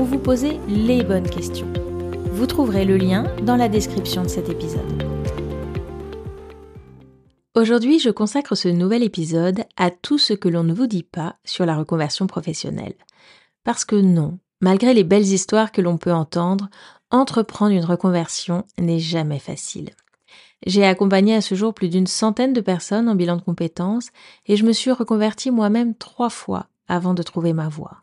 vous poser les bonnes questions. Vous trouverez le lien dans la description de cet épisode. Aujourd'hui, je consacre ce nouvel épisode à tout ce que l'on ne vous dit pas sur la reconversion professionnelle. Parce que non, malgré les belles histoires que l'on peut entendre, entreprendre une reconversion n'est jamais facile. J'ai accompagné à ce jour plus d'une centaine de personnes en bilan de compétences et je me suis reconvertie moi-même trois fois avant de trouver ma voie.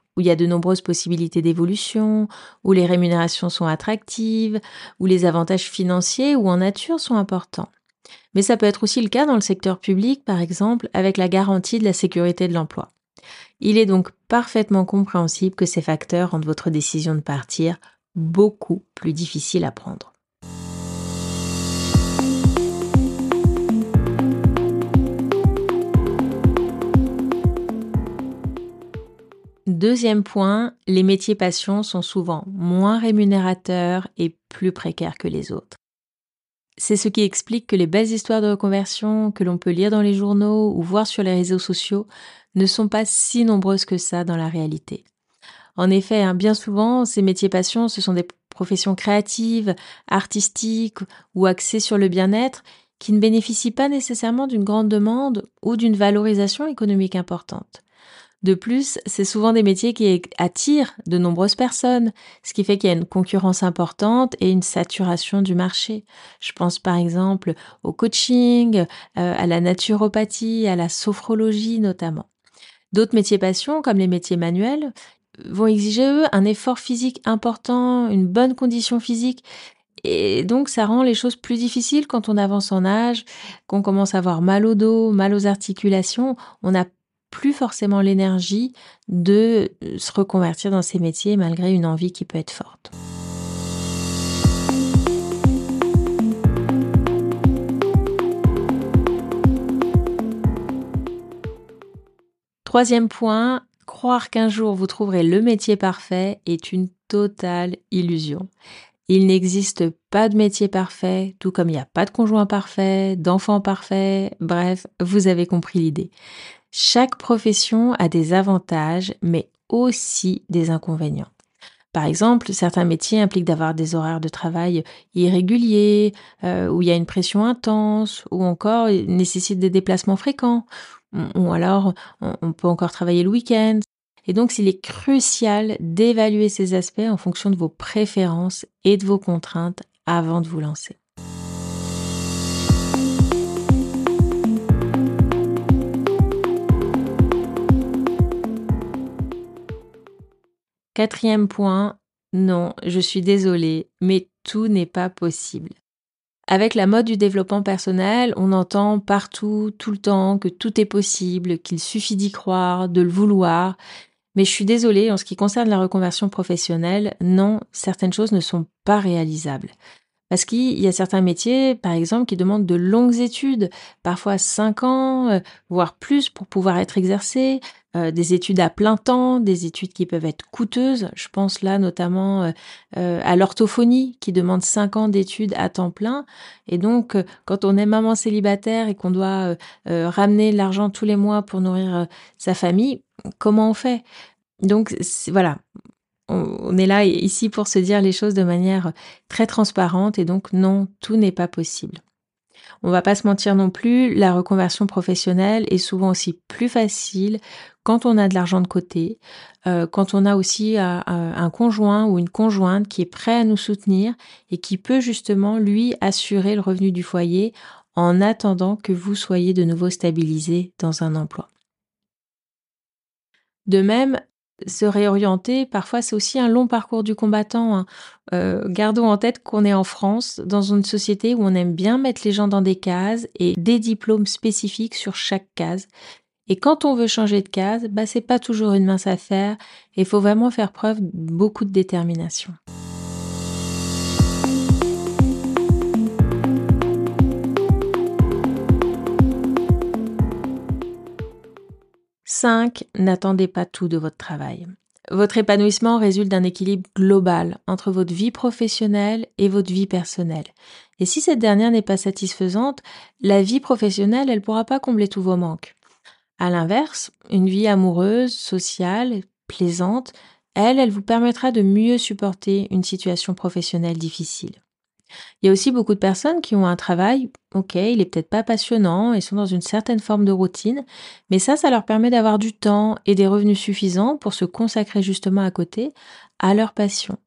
où il y a de nombreuses possibilités d'évolution, où les rémunérations sont attractives, où les avantages financiers ou en nature sont importants. Mais ça peut être aussi le cas dans le secteur public, par exemple, avec la garantie de la sécurité de l'emploi. Il est donc parfaitement compréhensible que ces facteurs rendent votre décision de partir beaucoup plus difficile à prendre. Deuxième point, les métiers passion sont souvent moins rémunérateurs et plus précaires que les autres. C'est ce qui explique que les belles histoires de reconversion que l'on peut lire dans les journaux ou voir sur les réseaux sociaux ne sont pas si nombreuses que ça dans la réalité. En effet, hein, bien souvent, ces métiers passion, ce sont des professions créatives, artistiques ou axées sur le bien-être qui ne bénéficient pas nécessairement d'une grande demande ou d'une valorisation économique importante. De plus, c'est souvent des métiers qui attirent de nombreuses personnes, ce qui fait qu'il y a une concurrence importante et une saturation du marché. Je pense par exemple au coaching, euh, à la naturopathie, à la sophrologie notamment. D'autres métiers passion, comme les métiers manuels, vont exiger eux un effort physique important, une bonne condition physique et donc, ça rend les choses plus difficiles quand on avance en âge, qu'on commence à avoir mal au dos, mal aux articulations. On a plus forcément l'énergie de euh, se reconvertir dans ces métiers malgré une envie qui peut être forte. Troisième point, croire qu'un jour vous trouverez le métier parfait est une totale illusion. Il n'existe pas de métier parfait, tout comme il n'y a pas de conjoint parfait, d'enfant parfait, bref, vous avez compris l'idée. Chaque profession a des avantages, mais aussi des inconvénients. Par exemple, certains métiers impliquent d'avoir des horaires de travail irréguliers, euh, où il y a une pression intense, ou encore nécessitent des déplacements fréquents, ou alors on peut encore travailler le week-end. Et donc, il est crucial d'évaluer ces aspects en fonction de vos préférences et de vos contraintes avant de vous lancer. Quatrième point, non, je suis désolée, mais tout n'est pas possible. Avec la mode du développement personnel, on entend partout, tout le temps, que tout est possible, qu'il suffit d'y croire, de le vouloir. Mais je suis désolée, en ce qui concerne la reconversion professionnelle, non, certaines choses ne sont pas réalisables. Parce qu'il y a certains métiers, par exemple, qui demandent de longues études, parfois cinq ans, euh, voire plus pour pouvoir être exercés, euh, des études à plein temps, des études qui peuvent être coûteuses. Je pense là notamment euh, à l'orthophonie qui demande cinq ans d'études à temps plein. Et donc, quand on est maman célibataire et qu'on doit ramener l'argent tous les mois pour nourrir sa famille, comment on fait? Donc voilà, on est là ici pour se dire les choses de manière très transparente et donc non, tout n'est pas possible. On va pas se mentir non plus, la reconversion professionnelle est souvent aussi plus facile quand on a de l'argent de côté, euh, quand on a aussi euh, un conjoint ou une conjointe qui est prêt à nous soutenir et qui peut justement lui assurer le revenu du foyer en attendant que vous soyez de nouveau stabilisé dans un emploi. De même, se réorienter, parfois c'est aussi un long parcours du combattant. Hein. Euh, gardons en tête qu'on est en France, dans une société où on aime bien mettre les gens dans des cases et des diplômes spécifiques sur chaque case. Et quand on veut changer de case, bah c'est pas toujours une mince affaire et il faut vraiment faire preuve de beaucoup de détermination. 5. N'attendez pas tout de votre travail. Votre épanouissement résulte d'un équilibre global entre votre vie professionnelle et votre vie personnelle. Et si cette dernière n'est pas satisfaisante, la vie professionnelle, elle ne pourra pas combler tous vos manques. À l'inverse, une vie amoureuse, sociale, plaisante, elle, elle vous permettra de mieux supporter une situation professionnelle difficile. Il y a aussi beaucoup de personnes qui ont un travail, ok, il est peut-être pas passionnant et sont dans une certaine forme de routine, mais ça, ça leur permet d'avoir du temps et des revenus suffisants pour se consacrer justement à côté à leur passion.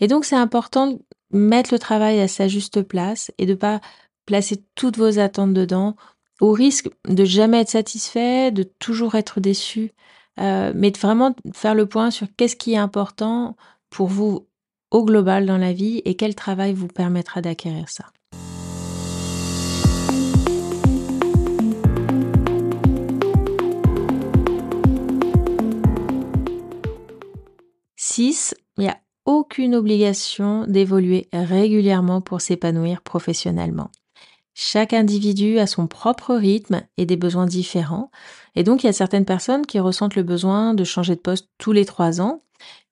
Et donc, c'est important de mettre le travail à sa juste place et de pas placer toutes vos attentes dedans au risque de jamais être satisfait, de toujours être déçu, euh, mais de vraiment faire le point sur qu'est-ce qui est important pour vous au global dans la vie et quel travail vous permettra d'acquérir ça? Six, il n'y a aucune obligation d'évoluer régulièrement pour s'épanouir professionnellement. Chaque individu a son propre rythme et des besoins différents. Et donc, il y a certaines personnes qui ressentent le besoin de changer de poste tous les trois ans,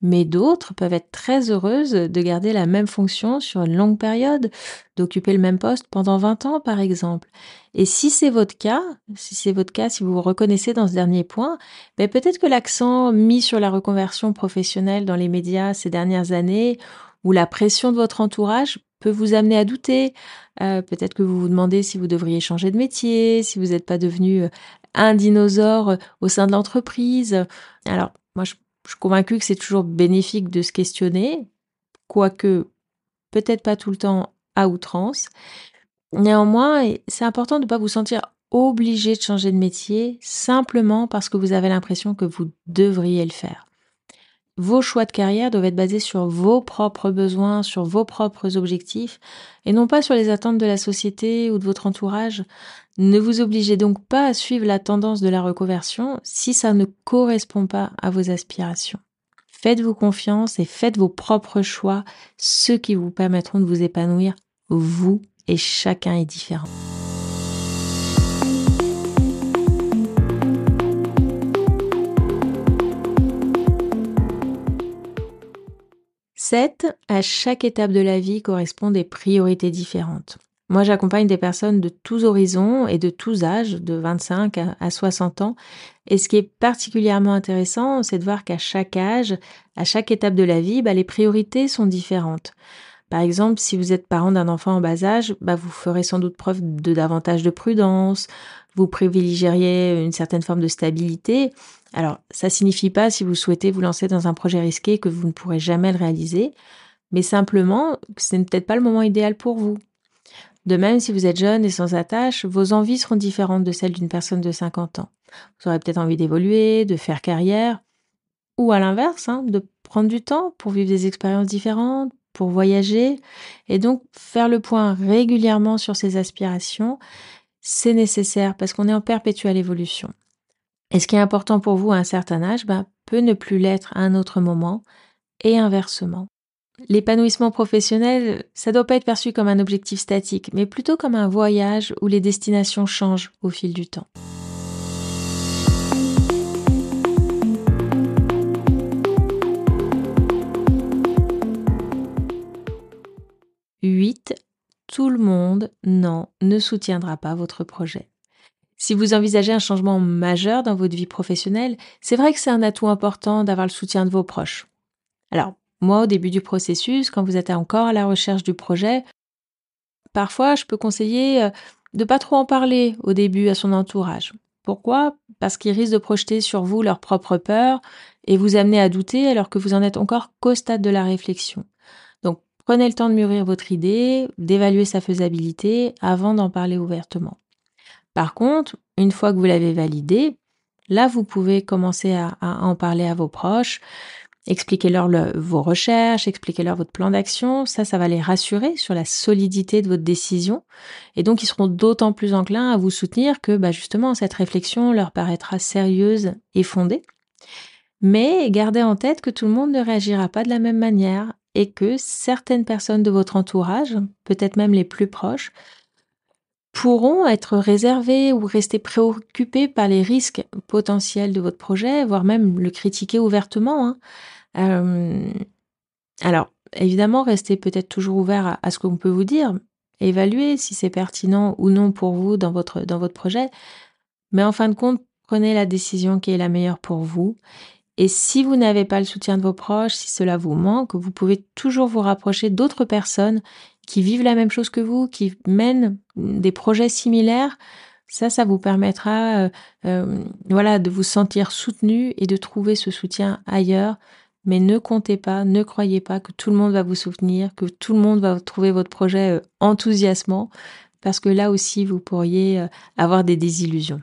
mais d'autres peuvent être très heureuses de garder la même fonction sur une longue période, d'occuper le même poste pendant 20 ans, par exemple. Et si c'est votre cas, si c'est votre cas, si vous vous reconnaissez dans ce dernier point, ben peut-être que l'accent mis sur la reconversion professionnelle dans les médias ces dernières années, ou la pression de votre entourage vous amener à douter. Euh, peut-être que vous vous demandez si vous devriez changer de métier, si vous n'êtes pas devenu euh, un dinosaure euh, au sein de l'entreprise. Alors, moi, je, je suis convaincue que c'est toujours bénéfique de se questionner, quoique peut-être pas tout le temps à outrance. Néanmoins, c'est important de ne pas vous sentir obligé de changer de métier simplement parce que vous avez l'impression que vous devriez le faire. Vos choix de carrière doivent être basés sur vos propres besoins, sur vos propres objectifs, et non pas sur les attentes de la société ou de votre entourage. Ne vous obligez donc pas à suivre la tendance de la reconversion si ça ne correspond pas à vos aspirations. Faites-vous confiance et faites vos propres choix, ceux qui vous permettront de vous épanouir, vous et chacun est différent. 7. À chaque étape de la vie correspond des priorités différentes. Moi, j'accompagne des personnes de tous horizons et de tous âges, de 25 à 60 ans. Et ce qui est particulièrement intéressant, c'est de voir qu'à chaque âge, à chaque étape de la vie, bah, les priorités sont différentes. Par exemple, si vous êtes parent d'un enfant en bas âge, bah, vous ferez sans doute preuve de davantage de prudence, vous privilégieriez une certaine forme de stabilité. Alors, ça signifie pas si vous souhaitez vous lancer dans un projet risqué que vous ne pourrez jamais le réaliser, mais simplement que ce n'est peut-être pas le moment idéal pour vous. De même, si vous êtes jeune et sans attache, vos envies seront différentes de celles d'une personne de 50 ans. Vous aurez peut-être envie d'évoluer, de faire carrière, ou à l'inverse, hein, de prendre du temps pour vivre des expériences différentes, pour voyager, et donc faire le point régulièrement sur ses aspirations c'est nécessaire parce qu'on est en perpétuelle évolution. Et ce qui est important pour vous à un certain âge bah, peut ne plus l'être à un autre moment et inversement. L'épanouissement professionnel, ça doit pas être perçu comme un objectif statique, mais plutôt comme un voyage où les destinations changent au fil du temps. Huit, tout le monde, non, ne soutiendra pas votre projet. Si vous envisagez un changement majeur dans votre vie professionnelle, c'est vrai que c'est un atout important d'avoir le soutien de vos proches. Alors, moi, au début du processus, quand vous êtes encore à la recherche du projet, parfois je peux conseiller euh, de pas trop en parler au début à son entourage. Pourquoi? Parce qu'ils risquent de projeter sur vous leur propre peur et vous amener à douter alors que vous en êtes encore qu'au stade de la réflexion. Prenez le temps de mûrir votre idée, d'évaluer sa faisabilité avant d'en parler ouvertement. Par contre, une fois que vous l'avez validée, là vous pouvez commencer à, à en parler à vos proches, Expliquez-leur vos recherches, expliquez-leur votre plan d'action. Ça, ça va les rassurer sur la solidité de votre décision. Et donc, ils seront d'autant plus enclins à vous soutenir que, bah, justement, cette réflexion leur paraîtra sérieuse et fondée. Mais gardez en tête que tout le monde ne réagira pas de la même manière et que certaines personnes de votre entourage, peut-être même les plus proches, pourront être réservées ou rester préoccupées par les risques potentiels de votre projet, voire même le critiquer ouvertement. Hein. Alors, évidemment, restez peut-être toujours ouvert à, ce qu'on peut vous dire, évaluez si c'est pertinent ou non pour vous dans votre projet, mais en fin de compte, prenez la décision qui est la meilleure pour vous. Et si vous n'avez pas le soutien de vos proches, si cela vous manque, vous pouvez toujours vous rapprocher d'autres personnes qui vivent la même chose que vous, qui mènent des projets similaires. Ça, ça vous permettra, euh, euh, voilà, de vous sentir soutenu et de trouver ce soutien ailleurs mais ne comptez pas, ne croyez pas que tout le monde va vous soutenir, que tout le monde va trouver votre projet euh, enthousiasmant, parce que là aussi, vous pourriez avoir des désillusions.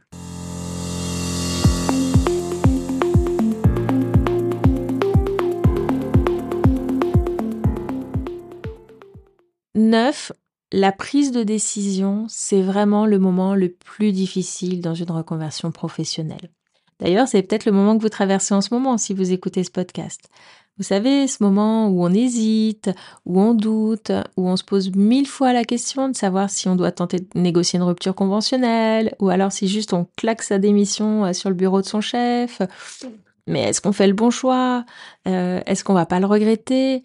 Neuf, la prise de décision, c'est vraiment le moment le plus difficile dans une reconversion professionnelle. D'ailleurs, c'est peut-être le moment que vous traversez en ce moment si vous écoutez ce podcast. Vous savez, ce moment où on hésite, où on doute, où on se pose mille fois la question de savoir si on doit tenter de négocier une rupture conventionnelle, ou alors si juste on claque sa démission euh, sur le bureau de son chef. Mais est-ce qu'on fait le bon choix? Euh, Est-ce qu'on va pas le regretter?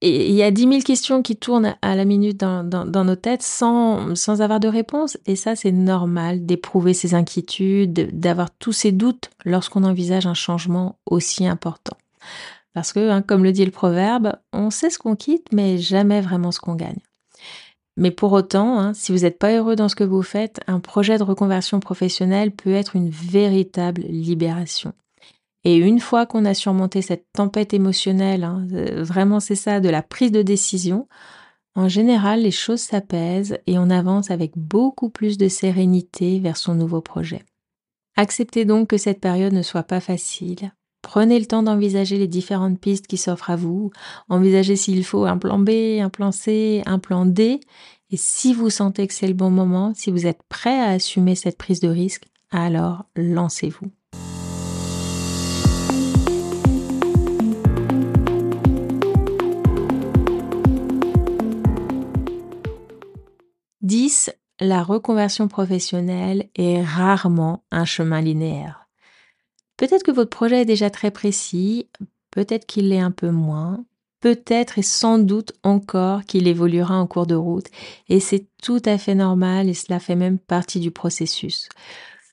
Et il y a dix mille questions qui tournent à la minute dans, dans, nos têtes sans, sans avoir de réponse. Et ça, c'est normal d'éprouver ces inquiétudes, d'avoir tous ces doutes lorsqu'on envisage un changement aussi important. Parce que, hein, comme le dit le proverbe, on sait ce qu'on quitte, mais jamais vraiment ce qu'on gagne. Mais pour autant, hein, si vous n'êtes pas heureux dans ce que vous faites, un projet de reconversion professionnelle peut être une véritable libération. Et une fois qu'on a surmonté cette tempête émotionnelle, hein, euh, vraiment c'est ça, de la prise de décision, en général les choses s'apaisent et on avance avec beaucoup plus de sérénité vers son nouveau projet. Acceptez donc que cette période ne soit pas facile. Prenez le temps d'envisager les différentes pistes qui s'offrent à vous, envisagez s'il faut un plan B, un plan C, un plan D, et si vous sentez que c'est le bon moment, si vous êtes prêt à assumer cette prise de risque, alors lancez-vous. La reconversion professionnelle est rarement un chemin linéaire. Peut-être que votre projet est déjà très précis, peut-être qu'il l'est un peu moins, peut-être et sans doute encore qu'il évoluera en cours de route, et c'est tout à fait normal et cela fait même partie du processus.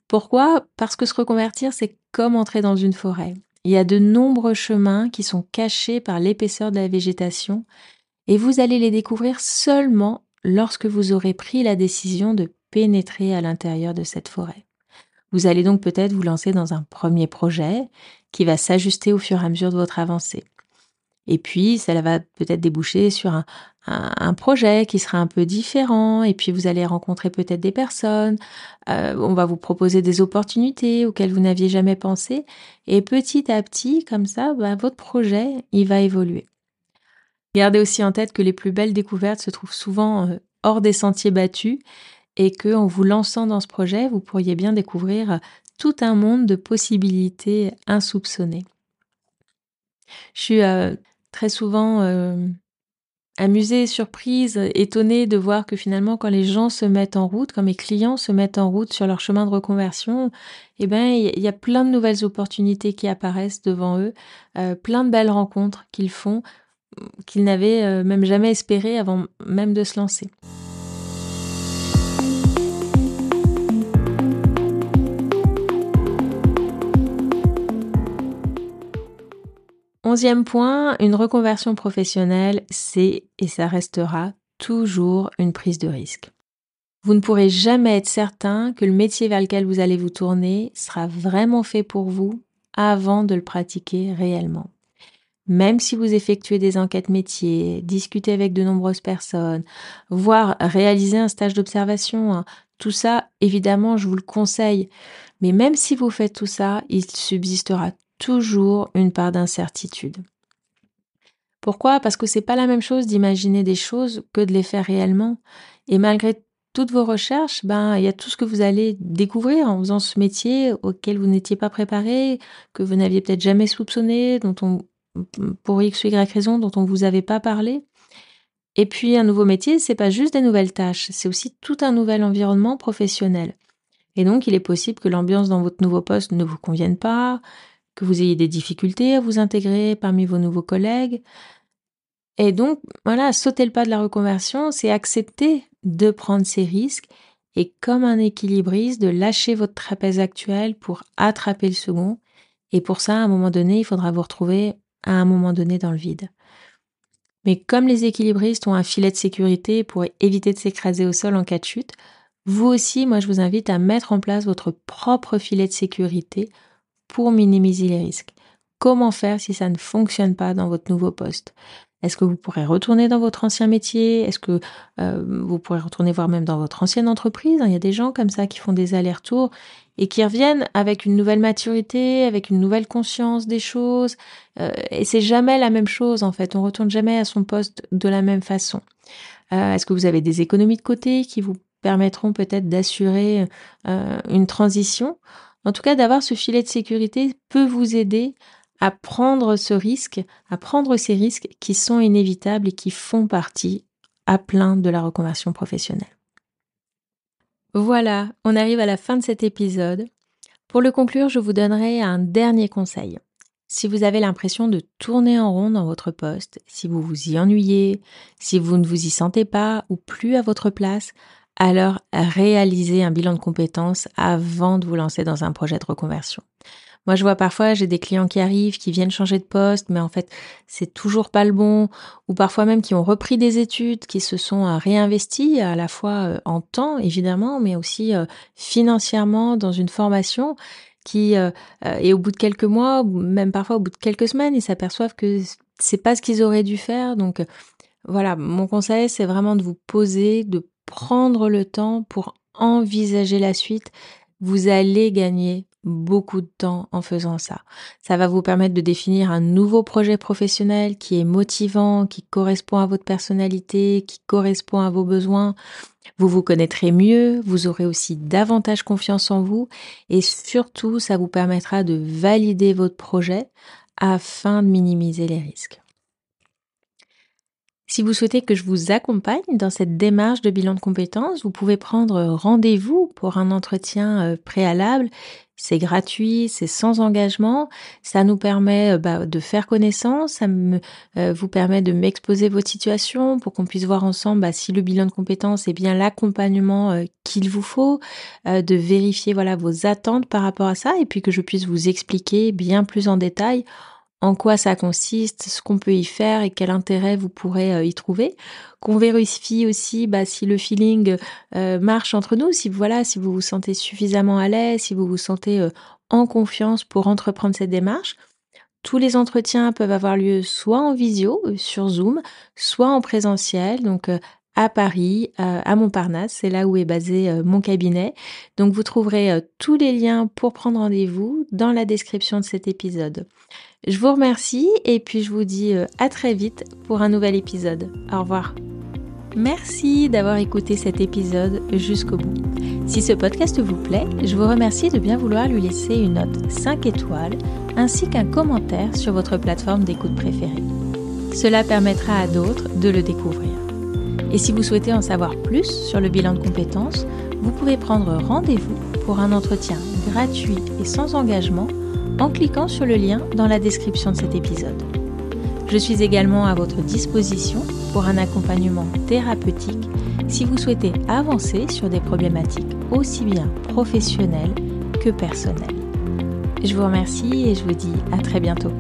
Pourquoi? Parce que se reconvertir, c'est comme entrer dans une forêt. Il y a de nombreux chemins qui sont cachés par l'épaisseur de la végétation, et vous allez les découvrir seulement lorsque vous aurez pris la décision de pénétrer à l'intérieur de cette forêt. Vous allez donc peut-être vous lancer dans un premier projet qui va s'ajuster au fur et à mesure de votre avancée. Et puis, cela va peut-être déboucher sur un, projet qui sera un peu différent. Et puis, vous allez rencontrer peut-être des personnes. Euh, on va vous proposer des opportunités auxquelles vous n'aviez jamais pensé. Et petit à petit, comme ça, bah, votre projet, il va évoluer. Gardez aussi en tête que les plus belles découvertes se trouvent souvent euh, hors des sentiers battus et que en vous lançant dans ce projet, vous pourriez bien découvrir euh, tout un monde de possibilités insoupçonnées. Je suis euh, très souvent amusée, surprise, étonnée de voir que finalement, quand les gens se mettent en route, quand mes clients se mettent en route sur leur chemin de reconversion, eh ben, il y a plein de nouvelles opportunités qui apparaissent devant eux, plein de belles rencontres qu'ils font qu'il n'avait euh, même jamais espéré avant même de se lancer. Onzième point, une reconversion professionnelle, c'est et ça restera toujours une prise de risque. vous ne pourrez jamais être certain que le métier vers lequel vous allez vous tourner sera vraiment fait pour vous avant de le pratiquer réellement. Même si vous effectuez des enquêtes métiers, discutez avec de nombreuses personnes, voire réaliser un stage d'observation, hein, tout ça, évidemment, je vous le conseille. Mais même si vous faites tout ça, il subsistera toujours une part d'incertitude. Pourquoi? Parce que c'est pas la même chose d'imaginer des choses que de les faire réellement. Et malgré toutes vos recherches, ben il y a tout ce que vous allez découvrir en faisant ce métier auquel vous n'étiez pas préparé, que vous n'aviez peut-être jamais soupçonné, dont on pour X ou Y raison dont on vous avait pas parlé. Et puis un nouveau métier, c'est pas juste des nouvelles tâches, c'est aussi tout un nouvel environnement professionnel. Et donc il est possible que l'ambiance dans votre nouveau poste ne vous convienne pas, que vous ayez des difficultés à vous intégrer parmi vos nouveaux collègues. Et donc voilà, sauter le pas de la reconversion, c'est accepter de prendre ces risques et comme un équilibriste de lâcher votre trapèze actuel pour attraper le second. Et pour ça, à un moment donné, il faudra vous retrouver à un moment donné dans le vide. Mais comme les équilibristes ont un filet de sécurité pour éviter de s'écraser au sol en cas de chute, vous aussi, moi je vous invite à mettre en place votre propre filet de sécurité pour minimiser les risques. Comment faire si ça ne fonctionne pas dans votre nouveau poste? Est-ce que vous pourrez retourner dans votre ancien métier? Est-ce que euh, vous pourrez retourner voir même dans votre ancienne entreprise? Il y a des gens comme ça qui font des allers-retours et qui reviennent avec une nouvelle maturité, avec une nouvelle conscience des choses. Euh, et c'est jamais la même chose en fait. On retourne jamais à son poste de la même façon. Euh, est-ce que vous avez des économies de côté qui vous permettront peut-être d'assurer une transition? En tout cas, d'avoir ce filet de sécurité peut vous aider à prendre ce risque, à prendre ces risques qui sont inévitables et qui font partie à plein de la reconversion professionnelle. Voilà, on arrive à la fin de cet épisode. Pour le conclure, je vous donnerai un dernier conseil. Si vous avez l'impression de tourner en rond dans votre poste, si vous vous y ennuyez, si vous ne vous y sentez pas ou plus à votre place, alors réalisez un bilan de compétences avant de vous lancer dans un projet de reconversion. Moi, je vois parfois, j'ai des clients qui arrivent, qui viennent changer de poste, mais en fait, c'est toujours pas le bon, ou parfois même qui ont repris des études, qui se sont euh, réinvestis à la fois euh, en temps, évidemment, mais aussi euh, financièrement dans une formation qui, et au bout de quelques mois, même parfois au bout de quelques semaines, ils s'aperçoivent que c'est pas ce qu'ils auraient dû faire. Donc, voilà, mon conseil, c'est vraiment de vous poser, de prendre le temps pour envisager la suite. Vous allez gagner beaucoup de temps en faisant ça. Ça va vous permettre de définir un nouveau projet professionnel qui est motivant, qui correspond à votre personnalité, qui correspond à vos besoins. Vous vous connaîtrez mieux, vous aurez aussi davantage confiance en vous et surtout ça vous permettra de valider votre projet afin de minimiser les risques. Si vous souhaitez que je vous accompagne dans cette démarche de bilan de compétences, vous pouvez prendre rendez-vous pour un entretien euh, préalable. C'est gratuit, c'est sans engagement. Ça nous permet euh, bah, de faire connaissance, ça euh, vous permet de m'exposer votre situation pour qu'on puisse voir ensemble bah, si le bilan de compétences est bien l'accompagnement qu'il vous faut, de vérifier voilà vos attentes par rapport à ça et puis que je puisse vous expliquer bien plus en détail en quoi ça consiste, ce qu'on peut y faire et quel intérêt vous pourrez euh, y trouver. Qu'on vérifie aussi bah, si le feeling euh, marche entre nous, si voilà, si vous vous sentez suffisamment à l'aise, si vous vous sentez euh, en confiance pour entreprendre cette démarche. Tous les entretiens peuvent avoir lieu soit en visio sur Zoom, soit en présentiel. Donc à Paris, à Montparnasse, c'est là où est basé mon cabinet. Donc vous trouverez tous les liens pour prendre rendez-vous dans la description de cet épisode. Je vous remercie et puis je vous dis euh, à très vite pour un nouvel épisode. Au revoir. Merci d'avoir écouté cet épisode jusqu'au bout. Si ce podcast vous plaît, je vous remercie de bien vouloir lui laisser une note 5 étoiles ainsi qu'un commentaire sur votre plateforme d'écoute préférée. Cela permettra à d'autres de le découvrir. Et si vous souhaitez en savoir plus sur le bilan de compétences, vous pouvez prendre rendez-vous pour un entretien gratuit et sans engagement en cliquant sur le lien dans la description de cet épisode. Je suis également à votre disposition pour un accompagnement thérapeutique si vous souhaitez avancer sur des problématiques aussi bien professionnelles que personnelles. Je vous remercie et je vous dis à très bientôt.